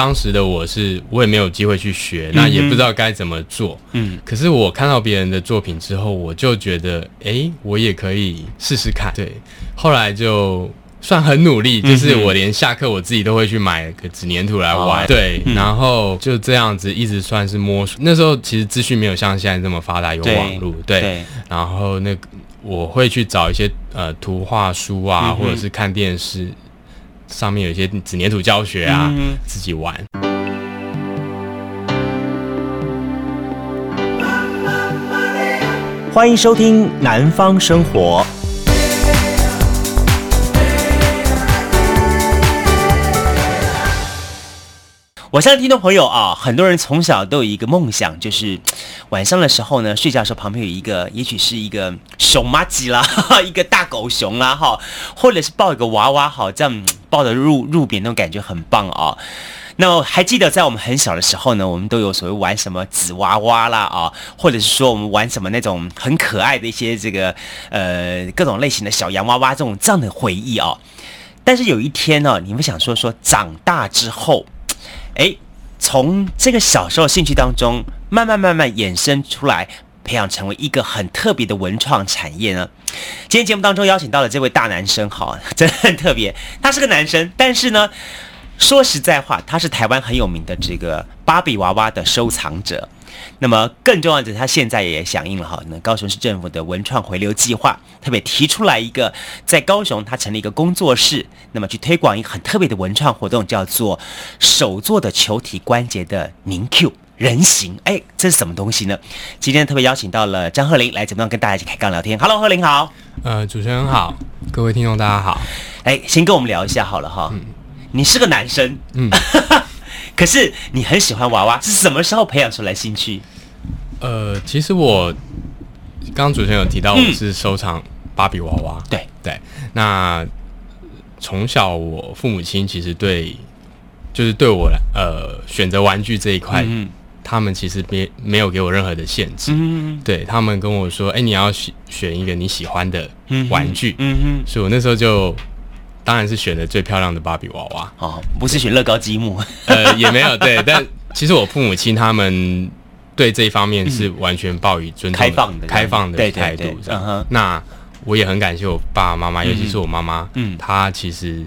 当时的我是，我也没有机会去学，那也不知道该怎么做。嗯，可是我看到别人的作品之后，我就觉得，哎、欸，我也可以试试看。对，后来就算很努力，就是我连下课我自己都会去买个纸粘土来玩。哦、对，然后就这样子一直算是摸索。那时候其实资讯没有像现在这么发达，有网络。对，对，然后那个我会去找一些呃图画书啊，或者是看电视。上面有一些纸粘土教学啊，嗯、自己玩。欢迎收听《南方生活》。我相信听众朋友啊，很多人从小都有一个梦想，就是晚上的时候呢，睡觉的时候旁边有一个，也许是一个熊妈吉啦，一个大狗熊啦，哈，或者是抱一个娃娃，好，这样抱着入入眠那种感觉很棒啊。那还记得在我们很小的时候呢，我们都有所谓玩什么纸娃娃啦啊，或者是说我们玩什么那种很可爱的一些这个呃各种类型的小洋娃娃这种这样的回忆啊。但是有一天呢，你们想说说长大之后。哎，从这个小时候兴趣当中，慢慢慢慢衍生出来，培养成为一个很特别的文创产业呢。今天节目当中邀请到了这位大男生，好，真的很特别。他是个男生，但是呢，说实在话，他是台湾很有名的这个芭比娃娃的收藏者。那么更重要的是，他现在也响应了哈，那高雄市政府的文创回流计划，特别提出来一个，在高雄他成立一个工作室，那么去推广一个很特别的文创活动，叫做手做的球体关节的凝 Q 人形。哎，这是什么东西呢？今天特别邀请到了张鹤林来怎么样跟大家一起开杠聊天。Hello，鹤林好。呃，主持人好，各位听众大家好。哎，先跟我们聊一下好了哈。嗯。你是个男生。嗯。可是你很喜欢娃娃，是什么时候培养出来兴趣？呃，其实我刚刚主持人有提到，我是收藏芭比娃娃。对、嗯、对，那从小我父母亲其实对，就是对我呃选择玩具这一块，嗯、他们其实没没有给我任何的限制。嗯，对他们跟我说，哎、欸，你要选选一个你喜欢的玩具。嗯嗯，所以我那时候就。当然是选的最漂亮的芭比娃娃。哦，不是选乐高积木，呃，也没有对，但其实我父母亲他们对这一方面是完全抱以尊重、开放的、开放的态度。那我也很感谢我爸爸妈妈，尤其是我妈妈，嗯，她其实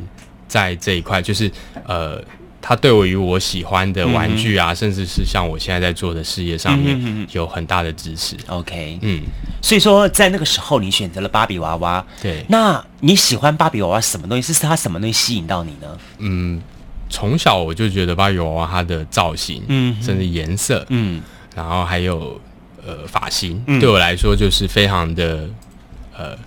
在这一块就是呃。他对我与我喜欢的玩具啊，嗯、甚至是像我现在在做的事业上面，有很大的支持。OK，嗯，所以说在那个时候，你选择了芭比娃娃。对，那你喜欢芭比娃娃什么东西？是它什么东西吸引到你呢？嗯，从小我就觉得芭比娃娃它的造型，嗯，甚至颜色，嗯，然后还有呃发型，嗯、对我来说就是非常的呃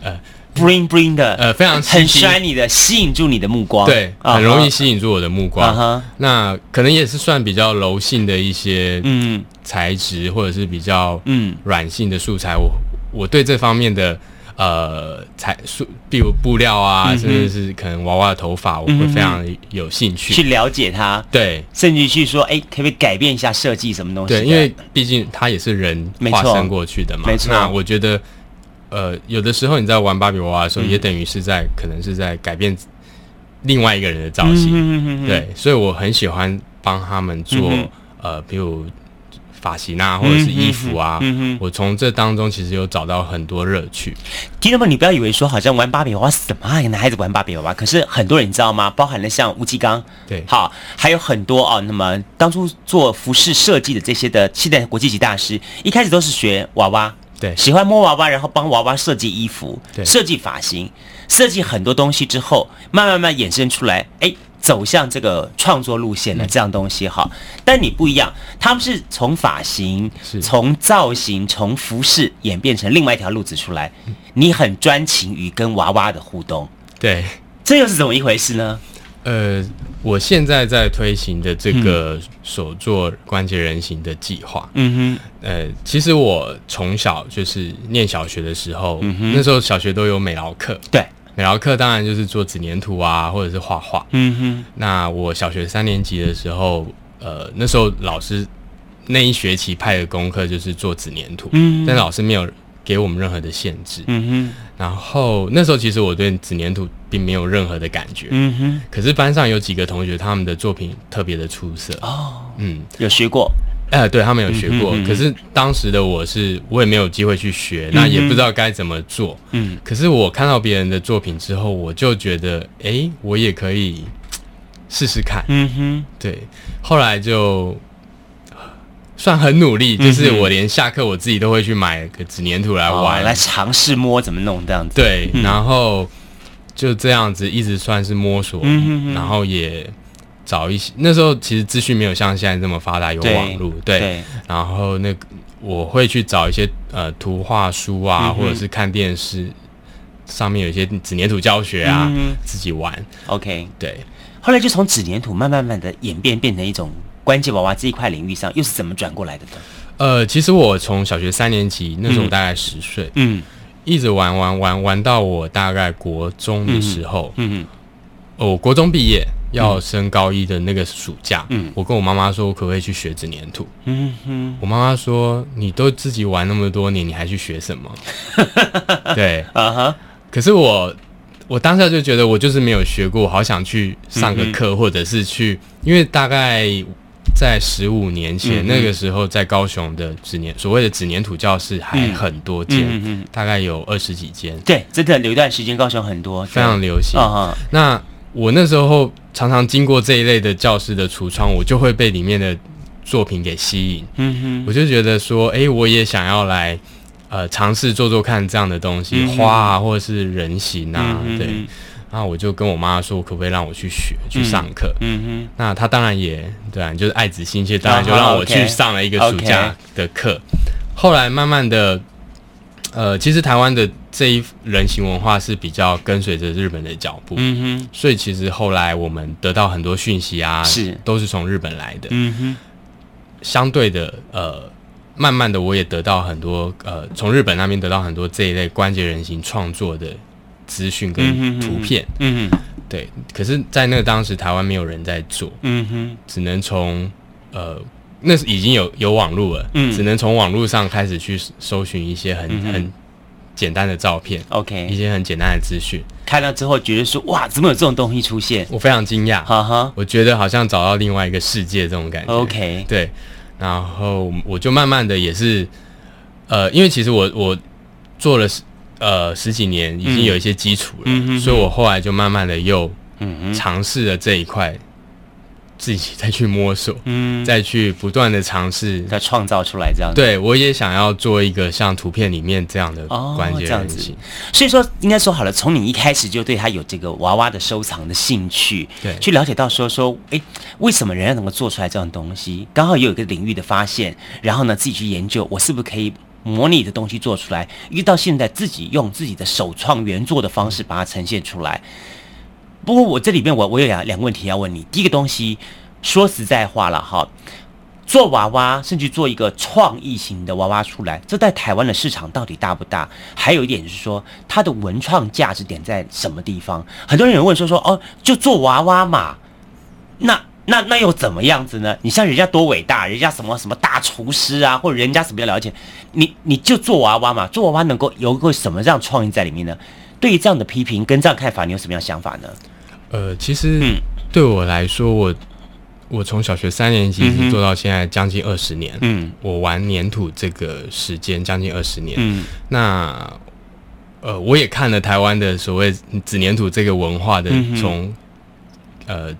呃。Bling bling 的，呃，非常很 shiny 的，吸引住你的目光，对，很容易吸引住我的目光。Uh huh. 那可能也是算比较柔性的一些嗯材质，或者是比较嗯软性的素材。我我对这方面的呃材素，比如布料啊，甚至是可能娃娃的头发，我会非常有兴趣去了解它。对，甚至去说，哎、欸，可不可以改变一下设计什么东西？对，因为毕竟它也是人化身过去的嘛。没错，那我觉得。呃，有的时候你在玩芭比娃娃的时候，嗯、也等于是在可能是在改变另外一个人的造型，嗯、哼哼哼对，所以我很喜欢帮他们做、嗯、呃，比如发型啊，或者是衣服啊，我从这当中其实有找到很多乐趣。听众们，你不要以为说好像玩芭比娃娃什么啊，男孩子玩芭比娃娃，可是很多人你知道吗？包含了像吴继刚，对，好，还有很多啊。那么当初做服饰设计的这些的现代国际级大师，一开始都是学娃娃。对，喜欢摸娃娃，然后帮娃娃设计衣服，对设计发型，设计很多东西之后，慢慢慢衍生出来，哎，走向这个创作路线的这样东西哈。嗯、但你不一样，他们是从发型、从造型、从服饰演变成另外一条路子出来。嗯、你很专情于跟娃娃的互动，对，这又是怎么一回事呢？呃，我现在在推行的这个手做关节人形的计划，嗯哼，呃，其实我从小就是念小学的时候，嗯，那时候小学都有美劳课，对，美劳课当然就是做纸粘土啊，或者是画画，嗯哼。那我小学三年级的时候，呃，那时候老师那一学期派的功课就是做纸粘土，嗯。哼，但老师没有给我们任何的限制。嗯哼。然后那时候其实我对纸粘土并没有任何的感觉。嗯哼。可是班上有几个同学，他们的作品特别的出色。哦。嗯，有学过。哎、呃，对他们有学过。嗯哼嗯哼。可是当时的我是，我也没有机会去学，那也不知道该怎么做。嗯。可是我看到别人的作品之后，我就觉得，哎，我也可以试试看。嗯哼。对。后来就。算很努力，就是我连下课我自己都会去买个纸粘土来玩，哦、来尝试摸怎么弄这样子。对，嗯、然后就这样子一直算是摸索，然后也找一些。那时候其实资讯没有像现在这么发达，有网络，对，对。然后那个我会去找一些呃图画书啊，嗯、或者是看电视上面有一些纸粘土教学啊，嗯、自己玩。OK，对。后来就从纸粘土慢慢慢的演变，变成一种。关节娃娃这一块领域上又是怎么转过来的呢？呃，其实我从小学三年级那时候大概十岁，嗯，一直玩玩玩玩到我大概国中的时候，嗯嗯，哦，我国中毕业要升高一的那个暑假，嗯，我跟我妈妈说，我可不可以去学纸粘土？嗯哼，我妈妈说，你都自己玩那么多年，你还去学什么？对，啊哈，可是我。我当下就觉得我就是没有学过，好想去上个课，或者是去，因为大概在十五年前那个时候，在高雄的纸黏所谓的纸黏土教室还很多间，大概有二十几间。对，真的有一段时间高雄很多，非常流行。那我那时候常常经过这一类的教室的橱窗，我就会被里面的作品给吸引。嗯哼，我就觉得说，哎，我也想要来。呃，尝试做做看这样的东西，花啊，或者是人形啊，对。然后我就跟我妈说，可不可以让我去学，去上课？嗯哼。那她当然也对啊，就是爱子心切，当然就让我去上了一个暑假的课。Oh. 后来慢慢的，呃，其实台湾的这一人形文化是比较跟随着日本的脚步。嗯哼。所以其实后来我们得到很多讯息啊，是都是从日本来的。嗯哼。相对的，呃。慢慢的，我也得到很多呃，从日本那边得到很多这一类关节人形创作的资讯跟图片。嗯哼，对。可是，在那个当时，台湾没有人在做。嗯哼，只能从呃，那是已经有有网络了。嗯，只能从网络上开始去搜寻一些很很简单的照片。OK，一些很简单的资讯。看到之后，觉得说哇，怎么有这种东西出现？我非常惊讶。哈哈，我觉得好像找到另外一个世界这种感觉。OK，对。然后我就慢慢的也是，呃，因为其实我我做了十呃十几年，已经有一些基础了，嗯、所以我后来就慢慢的又尝试了这一块。自己再去摸索，嗯，再去不断的尝试，再创造出来这样子。对，我也想要做一个像图片里面这样的关节人形。所以说，应该说好了，从你一开始就对他有这个娃娃的收藏的兴趣，对，去了解到说说，哎，为什么人家能够做出来这样东西？刚好也有一个领域的发现，然后呢，自己去研究，我是不是可以模拟的东西做出来？一直到现在，自己用自己的首创原作的方式把它呈现出来。不过我这里边我我有两两个问题要问你。第一个东西，说实在话了哈，做娃娃甚至做一个创意型的娃娃出来，这在台湾的市场到底大不大？还有一点就是说，它的文创价值点在什么地方？很多人有问说说哦，就做娃娃嘛，那那那又怎么样子呢？你像人家多伟大，人家什么什么大厨师啊，或者人家什么样了解，你你就做娃娃嘛，做娃娃能够有个什么这样创意在里面呢？对于这样的批评跟这样看法，你有什么样想法呢？呃，其实对我来说，我我从小学三年级一直做到现在将近二十年，嗯，我玩粘土这个时间将近二十年，嗯，那呃，我也看了台湾的所谓纸粘土这个文化的从呃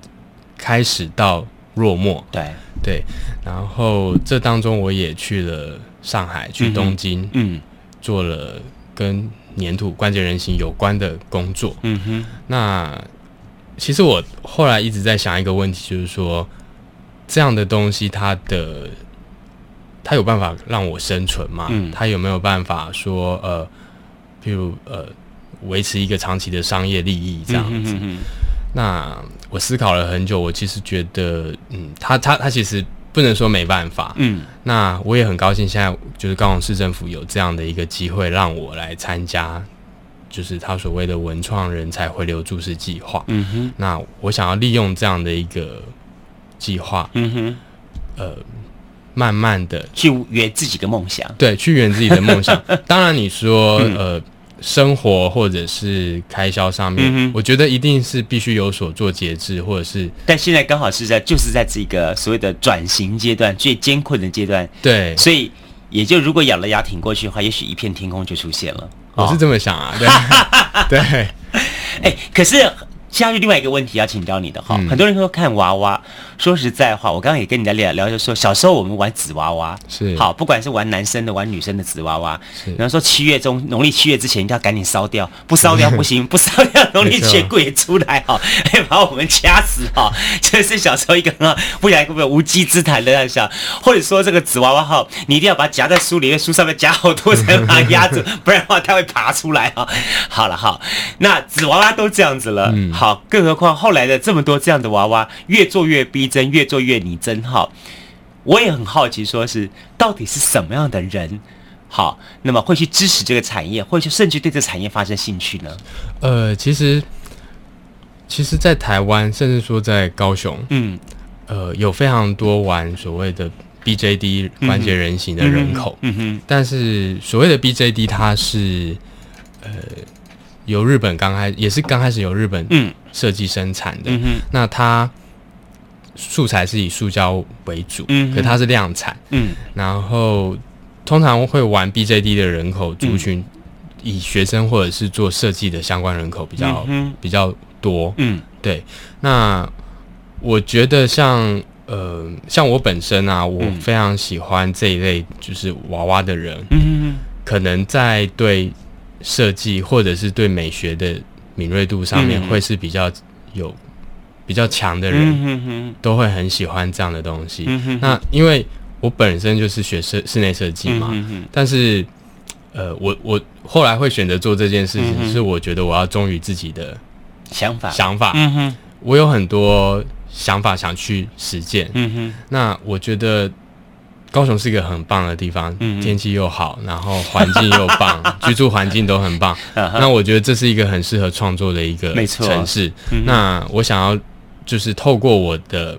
开始到落寞，对对，然后这当中我也去了上海，去东京，嗯，做了跟粘土关节人形有关的工作，嗯哼，那。其实我后来一直在想一个问题，就是说，这样的东西它的它有办法让我生存吗？嗯，它有没有办法说呃，譬如呃，维持一个长期的商业利益这样子？嗯哼哼哼。那我思考了很久，我其实觉得，嗯，他他他其实不能说没办法。嗯，那我也很高兴，现在就是高雄市政府有这样的一个机会让我来参加。就是他所谓的文创人才回流注释计划。嗯哼，那我想要利用这样的一个计划，嗯哼，呃，慢慢的去圆自己的梦想。对，去圆自己的梦想。当然，你说、嗯、呃。生活或者是开销上面，嗯、我觉得一定是必须有所做节制，或者是。但现在刚好是在就是在这个所谓的转型阶段，最艰困的阶段。对，所以也就如果咬了牙挺过去的话，也许一片天空就出现了。我是这么想啊，对，对。哎，可是。接下去另外一个问题要请教你的哈，嗯、很多人说看娃娃，说实在话，我刚刚也跟你在聊聊，就说小时候我们玩纸娃娃。是。好，不管是玩男生的玩女生的纸娃娃，比方是说七月中农历七月之前一定要赶紧烧掉，不烧掉不行，不烧掉农历七月鬼也出来哈，错 会把我们掐死哈，这是小时候一个啊，不然会不会无稽之谈的在想，或者说这个纸娃娃哈，你一定要把它夹在书里面，书上面夹好多层把它 压住，不然的话它会爬出来哈。好了哈，那纸娃娃都这样子了。嗯。好，更何况后来的这么多这样的娃娃，越做越逼真，越做越拟真。好，我也很好奇，说是到底是什么样的人，好，那么会去支持这个产业，或者甚至对这个产业发生兴趣呢？呃，其实，其实，在台湾，甚至说在高雄，嗯，呃，有非常多玩所谓的 BJD 关节人形的人口，嗯哼，嗯哼，但是所谓的 BJD，它是，呃。由日本刚开也是刚开始由日本设计生产的，嗯、那它素材是以塑胶为主，嗯、可它是量产，嗯、然后通常会玩 BJD 的人口族群，嗯、以学生或者是做设计的相关人口比较、嗯、比较多，嗯，对。那我觉得像呃像我本身啊，我非常喜欢这一类就是娃娃的人，嗯、可能在对。设计或者是对美学的敏锐度上面，会是比较有比较强的人，都会很喜欢这样的东西。那因为我本身就是学设室内设计嘛，但是呃，我我后来会选择做这件事情，是我觉得我要忠于自己的想法想法。我有很多想法想去实践。那我觉得。高雄是一个很棒的地方，嗯、天气又好，然后环境又棒，居住环境都很棒。那我觉得这是一个很适合创作的一个城市。嗯、那我想要就是透过我的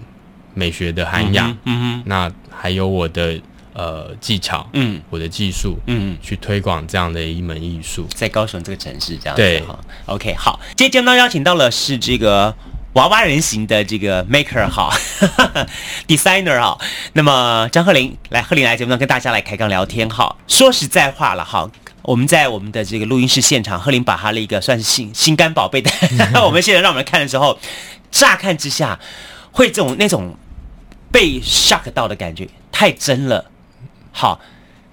美学的涵养，嗯嗯、哼。那还有我的呃技巧，嗯，我的技术，嗯，去推广这样的一门艺术，在高雄这个城市这样子。对，OK，好，今天节目当中邀请到了是这个。娃娃人形的这个 maker 哈，designer 哈，那么张鹤龄来，鹤龄来节目中跟大家来开杠聊天哈。说实在话了哈，我们在我们的这个录音室现场，赫林把他的一个算是心心肝宝贝的，我们现在让我们看的时候，乍看之下会这种那种被 shock 到的感觉，太真了。好，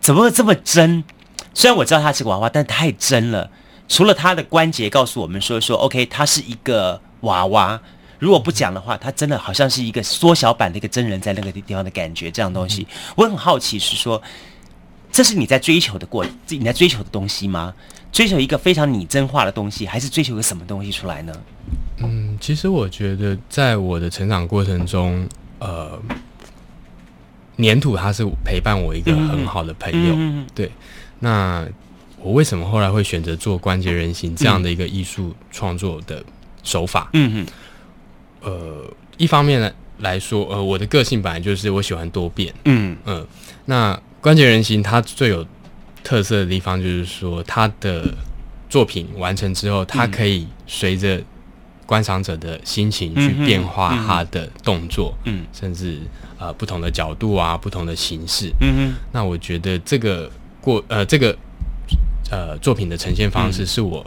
怎么会这么真？虽然我知道它是个娃娃，但太真了。除了它的关节告诉我们说说，OK，它是一个。娃娃，如果不讲的话，它真的好像是一个缩小版的一个真人在那个地方的感觉。这样东西，我很好奇，是说，这是你在追求的过，你在追求的东西吗？追求一个非常拟真化的东西，还是追求个什么东西出来呢？嗯，其实我觉得，在我的成长过程中，呃，粘土它是陪伴我一个很好的朋友。嗯、对，那我为什么后来会选择做关节人形这样的一个艺术创作的？手法，嗯嗯，呃，一方面来来说，呃，我的个性本来就是我喜欢多变，嗯嗯、呃，那关节人形它最有特色的地方就是说，它的作品完成之后，它可以随着观赏者的心情去变化它的动作，嗯，嗯。甚至呃不同的角度啊，不同的形式，嗯哼，那我觉得这个过呃这个呃作品的呈现方式是我。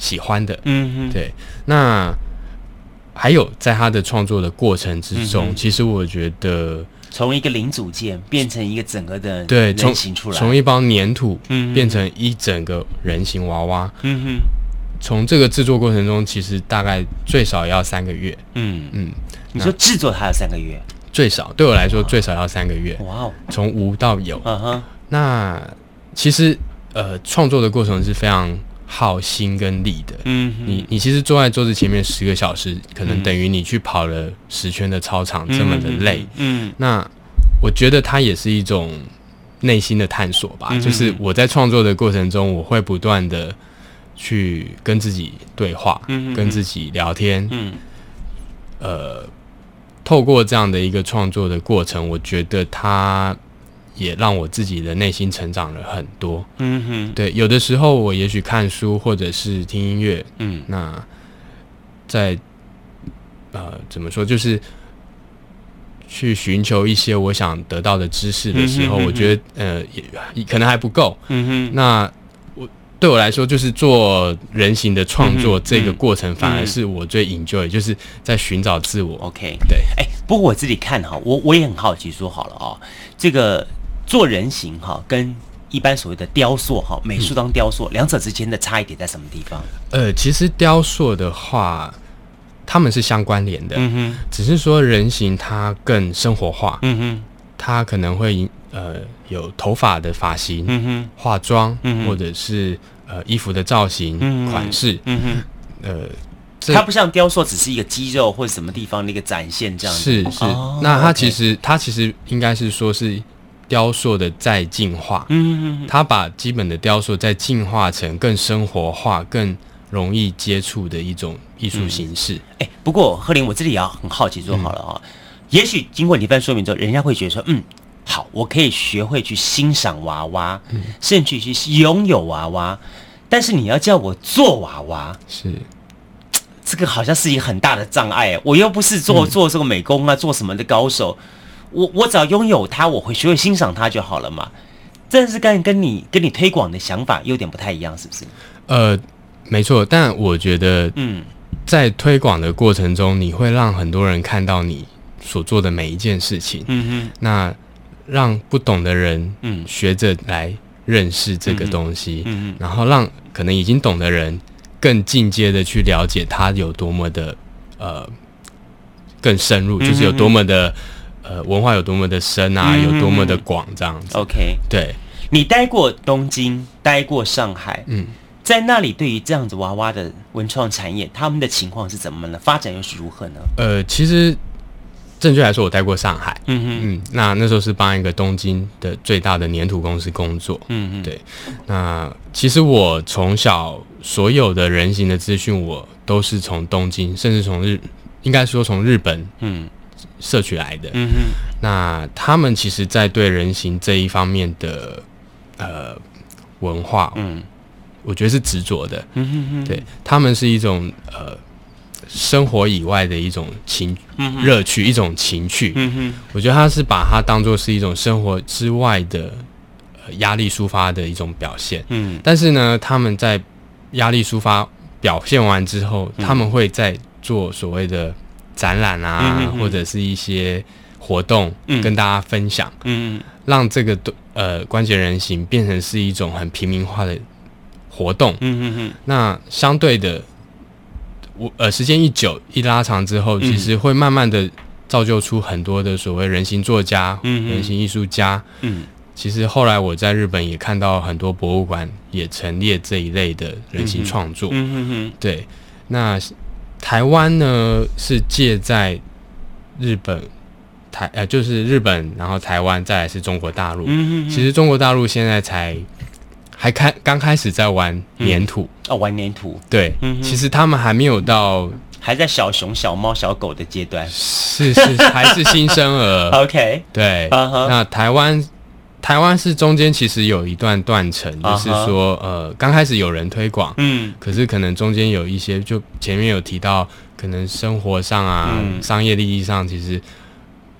喜欢的，嗯哼，对。那还有在他的创作的过程之中，嗯、其实我觉得从一个零组件变成一个整个的人形出来，从一包粘土变成一整个人形娃娃，嗯哼。从这个制作过程中，其实大概最少要三个月，嗯嗯。你说制作它要三个月？最少对我来说最少要三个月。哇哦，从无到有，嗯哼。那其实呃，创作的过程是非常。耗心跟力的，嗯，你你其实坐在桌子前面十个小时，可能等于你去跑了十圈的操场，这么的累，嗯，那我觉得它也是一种内心的探索吧，嗯、就是我在创作的过程中，我会不断的去跟自己对话，嗯，跟自己聊天，嗯，呃。透过这样的一个创作的过程，我觉得它也让我自己的内心成长了很多。嗯哼，对，有的时候我也许看书或者是听音乐，嗯，那在呃怎么说，就是去寻求一些我想得到的知识的时候，嗯哼嗯哼，我觉得呃也可能还不够。嗯哼，那。对我来说，就是做人形的创作这个过程，反而是我最 enjoy，就是在寻找自我。OK，对。哎，不过我自己看哈，我我也很好奇，说好了啊，这个做人形哈，跟一般所谓的雕塑哈，美术当雕塑，两者之间的差异点在什么地方？呃，其实雕塑的话，他们是相关联的，嗯哼，只是说人形它更生活化，嗯哼，它可能会。呃，有头发的发型，嗯哼，化妆，嗯哼，或者是呃衣服的造型、嗯、款式，嗯哼，呃，它不像雕塑，只是一个肌肉或者什么地方的一个展现这样子。是是，哦、那它其实、它其实应该是说是雕塑的再进化，嗯哼，它把基本的雕塑再进化成更生活化、更容易接触的一种艺术形式。哎、不过贺林，我这里也要很好奇说好了啊、也许经过你一番说明之后，人家会觉得说，嗯。好，我可以学会去欣赏娃娃，嗯、甚至去拥有娃娃。但是你要叫我做娃娃，是这个好像是一个很大的障碍。我又不是做做这个美工啊，嗯、做什么的高手。我我只要拥有它，我会学会欣赏它就好了嘛。这是跟跟你跟你推广的想法有点不太一样，是不是？呃，没错。但我觉得，嗯，在推广的过程中，你会让很多人看到你所做的每一件事情。嗯哼，那。让不懂的人，嗯，学着来认识这个东西，嗯，嗯，然后让可能已经懂的人更进阶的去了解它有多么的，呃，更深入，嗯、就是有多么的，呃，文化有多么的深啊，嗯、有多么的广，这样子。OK，对，你待过东京，待过上海，嗯，在那里对于这样子娃娃的文创产业，他们的情况是怎么呢？发展又是如何呢？呃，其实。正确来说，我待过上海。嗯哼嗯，那那时候是帮一个东京的最大的粘土公司工作。嗯嗯，对。那其实我从小所有的人形的资讯，我都是从东京，甚至从日，应该说从日本，嗯，摄取来的。嗯哼。那他们其实，在对人形这一方面的呃文化，嗯，我觉得是执着的。嗯哼哼。对，他们是一种呃。生活以外的一种情乐趣，一种情趣。嗯哼，我觉得他是把它当做是一种生活之外的压力抒发的一种表现。嗯，但是呢，他们在压力抒发表现完之后，他们会在做所谓的展览啊，或者是一些活动跟大家分享。嗯，让这个呃关节人形变成是一种很平民化的活动。嗯嗯嗯，那相对的。我呃，时间一久一拉长之后，其实会慢慢的造就出很多的所谓人形作家、嗯、人形艺术家。嗯，其实后来我在日本也看到很多博物馆也陈列这一类的人形创作。嗯哼哼，对。那台湾呢，是借在日本台呃，就是日本，然后台湾，再来是中国大陆。其实中国大陆现在才。还开刚开始在玩粘土、嗯、哦，玩粘土对，其实他们还没有到还在小熊、小猫、小狗的阶段，是是还是新生儿。OK，对，uh huh. 那台湾台湾是中间其实有一段断层，就是说、uh huh. 呃，刚开始有人推广，嗯，可是可能中间有一些，就前面有提到，可能生活上啊，嗯、商业利益上，其实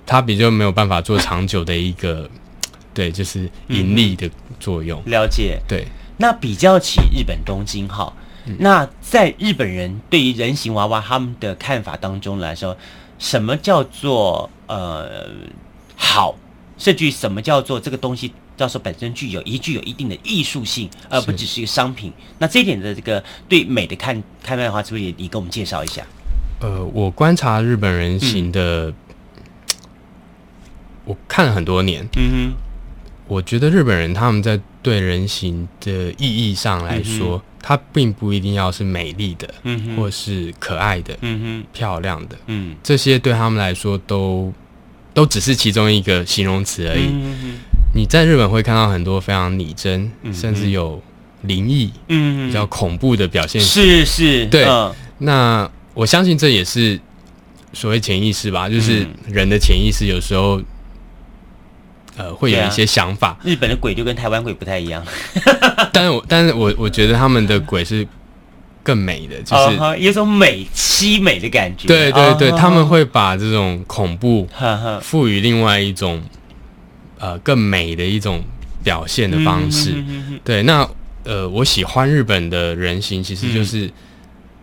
它比较没有办法做长久的一个。对，就是盈利的作用。嗯、了解。对，那比较起日本东京哈，嗯、那在日本人对于人形娃娃他们的看法当中来说，什么叫做呃好？甚至于什么叫做这个东西，到时候本身具有一具有一定的艺术性，而不只是一个商品。那这一点的这个对美的看看待的话，是不是也你给我们介绍一下？呃，我观察日本人形的，嗯、我看了很多年。嗯哼。我觉得日本人他们在对人形的意义上来说，嗯、它并不一定要是美丽的，嗯、哼或是可爱的，嗯、哼漂亮的，嗯，这些对他们来说都都只是其中一个形容词而已。你在日本会看到很多非常拟真，甚至有灵异，嗯哼，比较恐怖的表现。是是，对。嗯、那我相信这也是所谓潜意识吧，就是人的潜意识有时候。呃，会有一些想法。啊、日本的鬼就跟台湾鬼不太一样，但是我但是我我觉得他们的鬼是更美的，就是、uh、有种美凄美的感觉。对对对，uh、他们会把这种恐怖赋予另外一种呃更美的一种表现的方式。对，那呃，我喜欢日本的人形，其实就是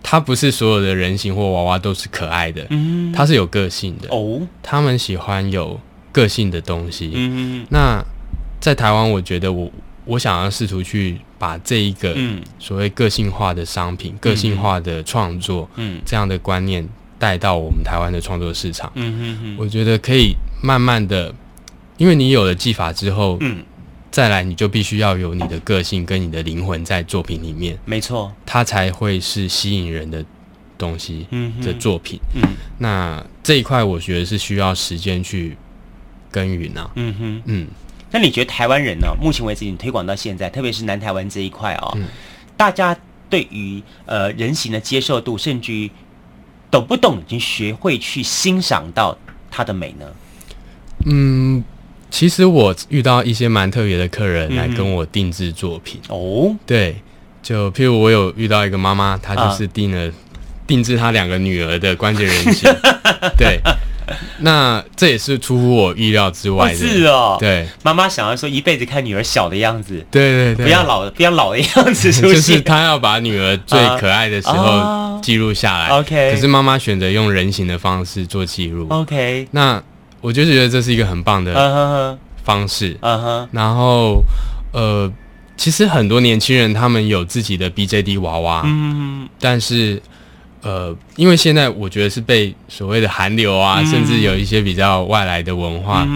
它不是所有的人形或娃娃都是可爱的，它是有个性的。哦，他们喜欢有。个性的东西，那在台湾，我觉得我我想要试图去把这一个所谓个性化的商品、嗯、个性化的创作，嗯，这样的观念带到我们台湾的创作市场，嗯嗯嗯，我觉得可以慢慢的，因为你有了技法之后，嗯，再来你就必须要有你的个性跟你的灵魂在作品里面，没错，它才会是吸引人的东西，嗯的作品，嗯，那这一块我觉得是需要时间去。耕耘啊？嗯哼，嗯，那你觉得台湾人呢？目前为止，你推广到现在，特别是南台湾这一块哦，嗯、大家对于呃人形的接受度，甚至于懂不懂已经学会去欣赏到它的美呢？嗯，其实我遇到一些蛮特别的客人来跟我定制作品、嗯、哦，对，就譬如我有遇到一个妈妈，她就是定了、啊、定制她两个女儿的关节人形，对。那这也是出乎我意料之外的，是哦。对，妈妈想要说一辈子看女儿小的样子，对对对，不要老不要老的样子，就是她要把女儿最可爱的时候记录下来。OK，可是妈妈选择用人形的方式做记录。OK，那我就觉得这是一个很棒的方式。嗯哼，然后呃，其实很多年轻人他们有自己的 BJD 娃娃，嗯，但是。呃，因为现在我觉得是被所谓的韩流啊，嗯、甚至有一些比较外来的文化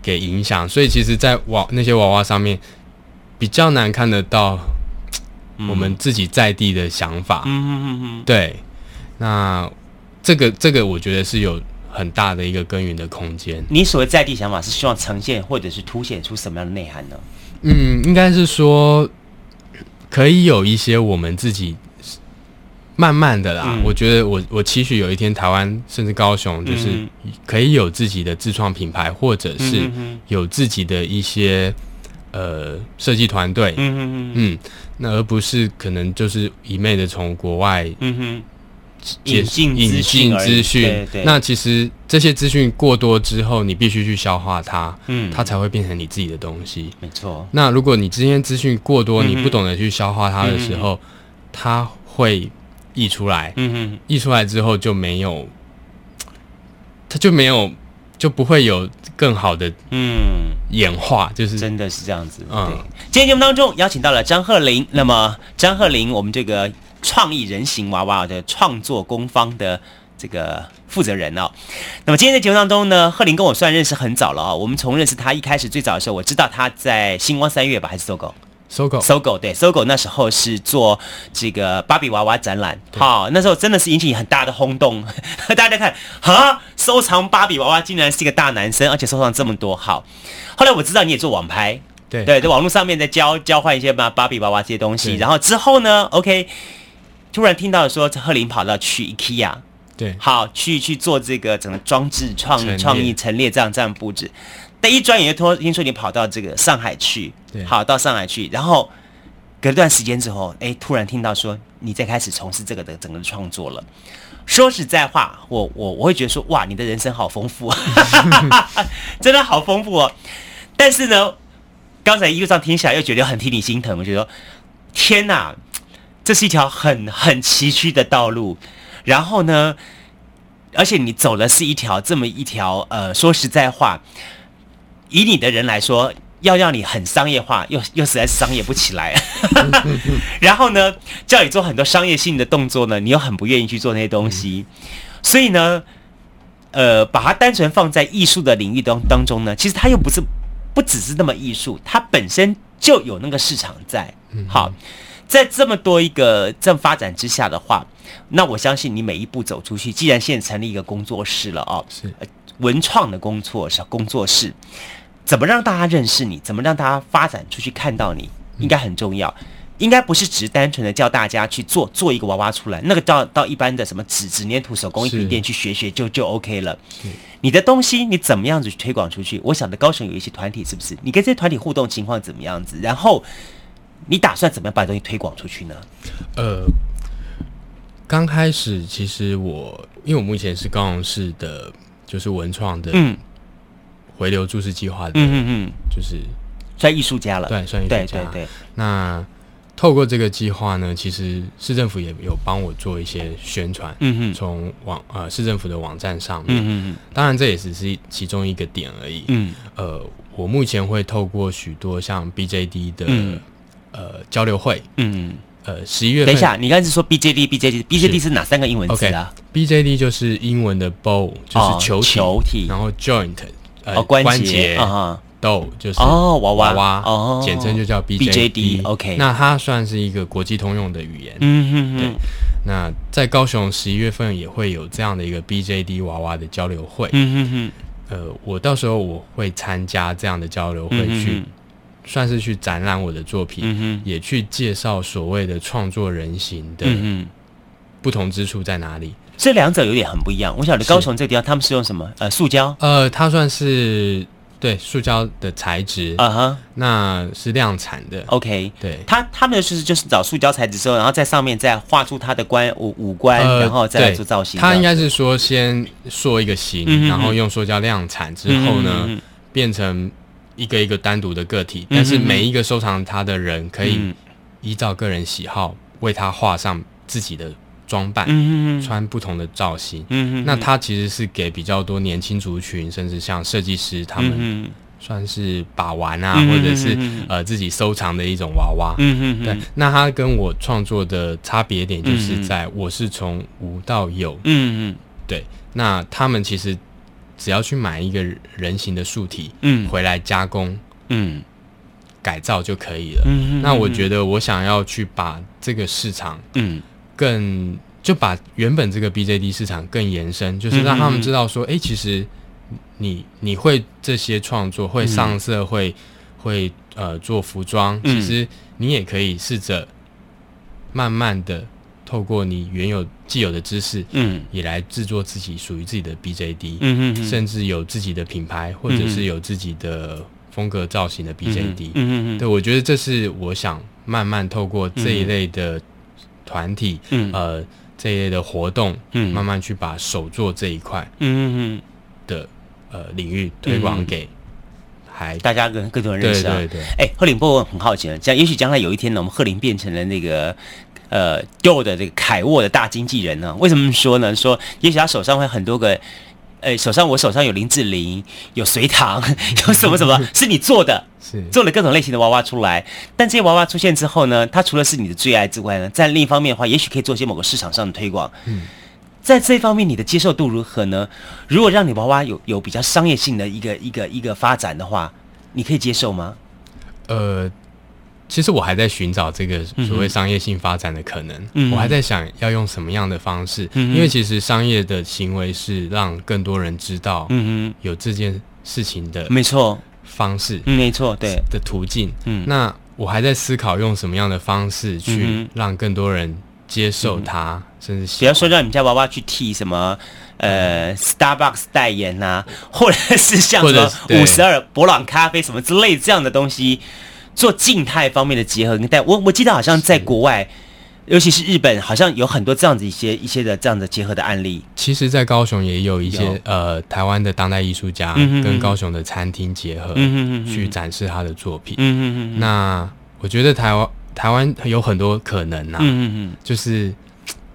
给影响，嗯、所以其实，在娃那些娃娃上面比较难看得到我们自己在地的想法。嗯嗯嗯嗯，对，那这个这个我觉得是有很大的一个耕耘的空间。你所谓在地想法是希望呈现或者是凸显出什么样的内涵呢？嗯，应该是说可以有一些我们自己。慢慢的啦，嗯、我觉得我我期许有一天台湾甚至高雄，就是可以有自己的自创品牌，或者是有自己的一些呃设计团队，嗯嗯嗯，那而不是可能就是一昧的从国外嗯哼引进引进资讯，那其实这些资讯过多之后，你必须去消化它，嗯，它才会变成你自己的东西，没错。那如果你今天资讯过多，你不懂得去消化它的时候，嗯、它会。溢出来，嗯哼，溢出来之后就没有，它就没有，就不会有更好的嗯演化，就是真的是这样子。嗯，对。今天节目当中邀请到了张鹤龄，那么张鹤龄，我们这个创意人形娃娃的创作工坊的这个负责人哦。那么今天的节目当中呢，鹤林跟我算认识很早了啊、哦。我们从认识他一开始最早的时候，我知道他在星光三月吧，还是 SOGO。SOGO，SOGO 对，SOGO 那时候是做这个芭比娃娃展览，好、哦，那时候真的是引起很大的轰动，大家看，哈，收藏芭比娃娃竟然是一个大男生，而且收藏这么多，好，后来我知道你也做网拍，对，对，在网络上面在交交换一些芭芭比娃娃这些东西，然后之后呢，OK，突然听到说贺林跑到去 IKEA，对，好，去去做这个整个装置创创意陈列这样这样布置。但一转眼就听说你跑到这个上海去，对好到上海去，然后隔一段时间之后，哎，突然听到说你在开始从事这个的整个的创作了。说实在话，我我我会觉得说，哇，你的人生好丰富，真的好丰富哦。但是呢，刚才一路上听起来又觉得很替你心疼，我觉得天哪，这是一条很很崎岖的道路。然后呢，而且你走的是一条这么一条，呃，说实在话。以你的人来说，要让你很商业化，又又实在是商业不起来。然后呢，叫你做很多商业性的动作呢，你又很不愿意去做那些东西。所以呢，呃，把它单纯放在艺术的领域当当中呢，其实它又不是不只是那么艺术，它本身就有那个市场在。好，在这么多一个正发展之下的话，那我相信你每一步走出去，既然现在成立一个工作室了哦，是文创的工作小工作室。怎么让大家认识你？怎么让大家发展出去看到你？应该很重要。应该不是只单纯的叫大家去做做一个娃娃出来，那个到到一般的什么纸纸粘土手工艺品店去学学就就 OK 了。你的东西你怎么样子推广出去？我想的高雄有一些团体是不是？你跟这些团体互动情况怎么样子？然后你打算怎么样把东西推广出去呢？呃，刚开始其实我因为我目前是高雄市的，就是文创的，嗯，回流注释计划的，嗯嗯嗯，就是算艺术家了，对，算艺术家，对对对，那。透过这个计划呢，其实市政府也有帮我做一些宣传。嗯嗯，从网呃市政府的网站上面。嗯嗯，当然这也只是其中一个点而已。嗯，呃，我目前会透过许多像 BJD 的、嗯、呃交流会。嗯嗯呃，十一月份。等一下，你刚才是说 BJD，BJD，BJD 是，是哪三个英文字啊？OK，BJD 就是英文的 bow，就是球体，球体，然后 joint，呃，哦、关节。豆就是哦，娃娃娃哦，简称就叫 BJD。OK，那它算是一个国际通用的语言。嗯嗯嗯。对，那在高雄十一月份也会有这样的一个 BJD 娃娃的交流会。嗯嗯嗯。呃，我到时候我会参加这样的交流会，去算是去展览我的作品，也去介绍所谓的创作人形的不同之处在哪里。这两者有点很不一样。我晓得高雄这个地方他们是用什么？呃，塑胶。呃，它算是。对，塑胶的材质，啊哈、uh，huh. 那是量产的。OK，对，他他们的就是就是找塑胶材质之后，然后在上面再画出他的官五五官，呃、然后再来做造型。他应该是说先塑一个形，然后用塑胶量产之后呢，变成一个一个单独的个体。但是每一个收藏它的人可以依照个人喜好为他画上自己的。装扮，嗯、哼穿不同的造型，嗯、嗯那它其实是给比较多年轻族群，甚至像设计师他们，算是把玩啊，嗯、或者是呃自己收藏的一种娃娃。嗯嗯对，那它跟我创作的差别点就是在我是从无到有。嗯嗯。对，那他们其实只要去买一个人形的素体，嗯，回来加工，嗯，改造就可以了。嗯哼那我觉得我想要去把这个市场，嗯。更就把原本这个 BJD 市场更延伸，就是让他们知道说，哎、嗯嗯欸，其实你你会这些创作，会上色，会、嗯、会呃做服装，其实你也可以试着慢慢的透过你原有既有的知识，嗯，也来制作自己属于自己的 BJD，嗯嗯，嗯。甚至有自己的品牌，或者是有自己的风格造型的 BJD，嗯嗯嗯，对，我觉得这是我想慢慢透过这一类的。团体，嗯，呃，这一类的活动，嗯，慢慢去把手作这一块，嗯嗯的呃领域推广给还大家更更多人认识啊。对对对。哎，鹤龄伯伯很好奇了，将也许将来有一天呢，我们贺林变成了那个呃 Dior 的这个凯沃的大经纪人呢？为什么说呢？说也许他手上会很多个。哎，手上我手上有林志玲，有隋唐，有什么什么是你做的？是做了各种类型的娃娃出来。但这些娃娃出现之后呢，它除了是你的最爱之外呢，在另一方面的话，也许可以做一些某个市场上的推广。嗯，在这方面，你的接受度如何呢？如果让你娃娃有有比较商业性的一个一个一个发展的话，你可以接受吗？呃。其实我还在寻找这个所谓商业性发展的可能，嗯、我还在想要用什么样的方式，嗯、因为其实商业的行为是让更多人知道，有这件事情的，没错，方式，没错，对。的途径。嗯，那我还在思考用什么样的方式去让更多人接受它，甚至比方说让你们家娃娃去替什么呃 Starbucks 代言呐、啊，或者是像什么五十二伯朗咖啡什么之类这样的东西。做静态方面的结合，但我我记得好像在国外，尤其是日本，好像有很多这样子一些一些的这样的结合的案例。其实，在高雄也有一些有。呃台湾的当代艺术家跟高雄的餐厅结合，嗯、哼去展示他的作品。嗯、哼那我觉得台湾台湾有很多可能呐、啊，嗯、嗯就是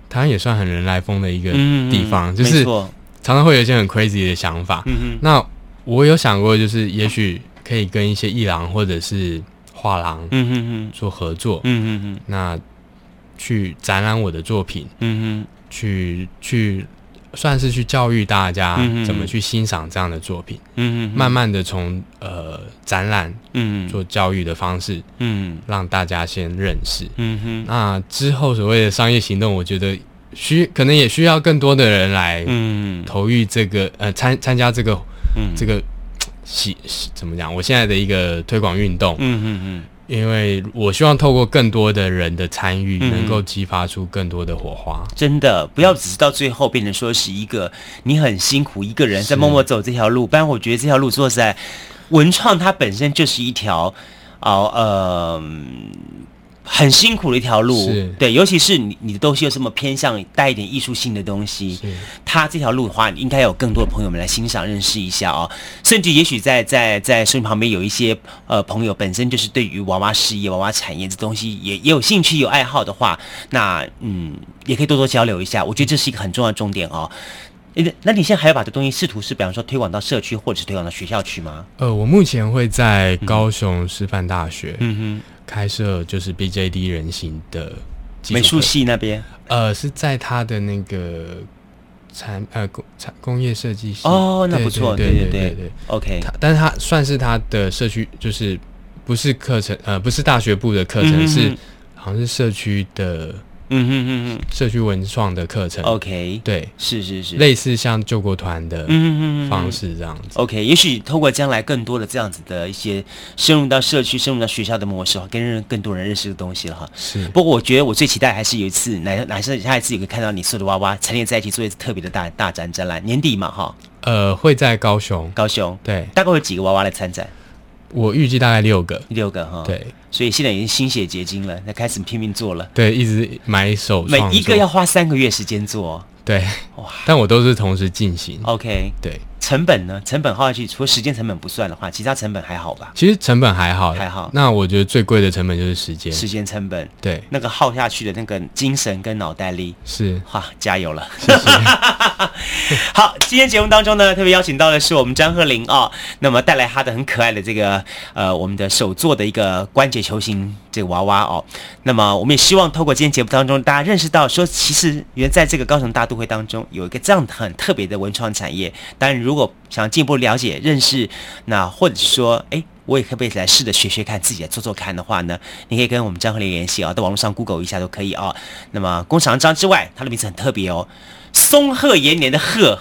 台湾也算很人来疯的一个地方，嗯、就是常常会有一些很 crazy 的想法。嗯、哼。那我有想过，就是也许可以跟一些艺廊或者是画廊，嗯嗯嗯，做合作，嗯嗯嗯，那去展览我的作品，嗯哼，去去算是去教育大家怎么去欣赏这样的作品，嗯哼，慢慢的从呃展览，嗯。做教育的方式，嗯，让大家先认识，嗯哼，那之后所谓的商业行动，我觉得需可能也需要更多的人来，嗯，投入这个呃参参加这个，嗯，这个。喜怎么讲？我现在的一个推广运动，嗯嗯嗯，因为我希望透过更多的人的参与，能够激发出更多的火花。真的，不要只是到最后变成说是一个你很辛苦一个人在默默走这条路。不然，我觉得这条路说实在，文创它本身就是一条，哦呃。很辛苦的一条路，对，尤其是你你的东西又这么偏向带一点艺术性的东西，它这条路的话，应该有更多的朋友们来欣赏认识一下哦。甚至也许在在在收音旁边有一些呃朋友本身就是对于娃娃事业、娃娃产业这东西也也有兴趣、有爱好的话，那嗯也可以多多交流一下。我觉得这是一个很重要的重点哦。那那你现在还要把这东西试图是，比方说推广到社区或者是推广到学校去吗？呃，我目前会在高雄师范大学。嗯哼。开设就是 BJD 人形的美术系那边，呃，是在他的那个产呃工产工业设计系。哦，那不错，对对对对，，OK，但是他算是他的社区，就是不是课程，呃，不是大学部的课程，嗯、是好像是社区的。嗯哼哼哼，社区文创的课程，OK，对，是是是，类似像救国团的方式这样子，OK，也许透过将来更多的这样子的一些深入到社区、深入到学校的模式，跟人更多人认识的东西了哈。是，不过我觉得我最期待还是有一次，哪哪是下一次也可以看到你所有的娃娃陈列在一起，做一次特别的大大展展览，年底嘛哈。呃，会在高雄，高雄，对，大概会有几个娃娃来参展？我预计大概六个，六个哈。对。所以现在已经心血结晶了，那开始拼命做了。对，一直买手，每一个要花三个月时间做。对，哇！但我都是同时进行。OK，对。成本呢？成本耗下去，除了时间成本不算的话，其他成本还好吧？其实成本还好，还好。那我觉得最贵的成本就是时间，时间成本。对，那个耗下去的那个精神跟脑袋力是，哈，加油了！谢谢。好，今天节目当中呢，特别邀请到的是我们张鹤林啊，那么带来他的很可爱的这个呃，我们的手做的一个关节球形这个娃娃哦。那么我们也希望透过今天节目当中，大家认识到说，其实原在这个高雄大都会当中有一个这样很特别的文创产业。当然，如果想进一步了解、认识，那或者是说，哎，我也可不可以来试着学学看，自己来做做看的话呢？你可以跟我们张鹤林联系啊，在网络上 Google 一下都可以啊。那么工厂张之外，他的名字很特别哦，松鹤延年的鹤，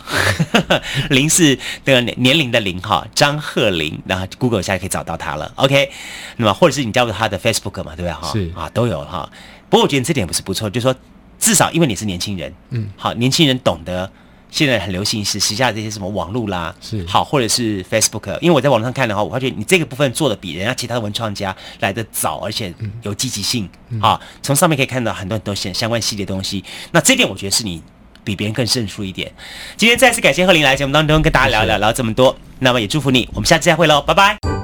林是那个年龄的龄哈，张鹤林，然后 Google 一下就可以找到他了。OK，那么或者是你加入他的 Facebook 嘛，对不对哈？是啊，都有哈。不过我觉得这点不是不错，就是说至少因为你是年轻人，嗯，好，年轻人懂得。现在很流行是时下这些什么网络啦，是好，或者是 Facebook，因为我在网上看的话，我发觉你这个部分做的比人家其他的文创家来的早，而且有积极性啊。从、嗯、上面可以看到很多很多相相关系列东西，那这点我觉得是你比别人更胜出一点。今天再次感谢贺林来节目当中跟大家聊聊聊这么多，那么也祝福你，我们下次再会喽，拜拜。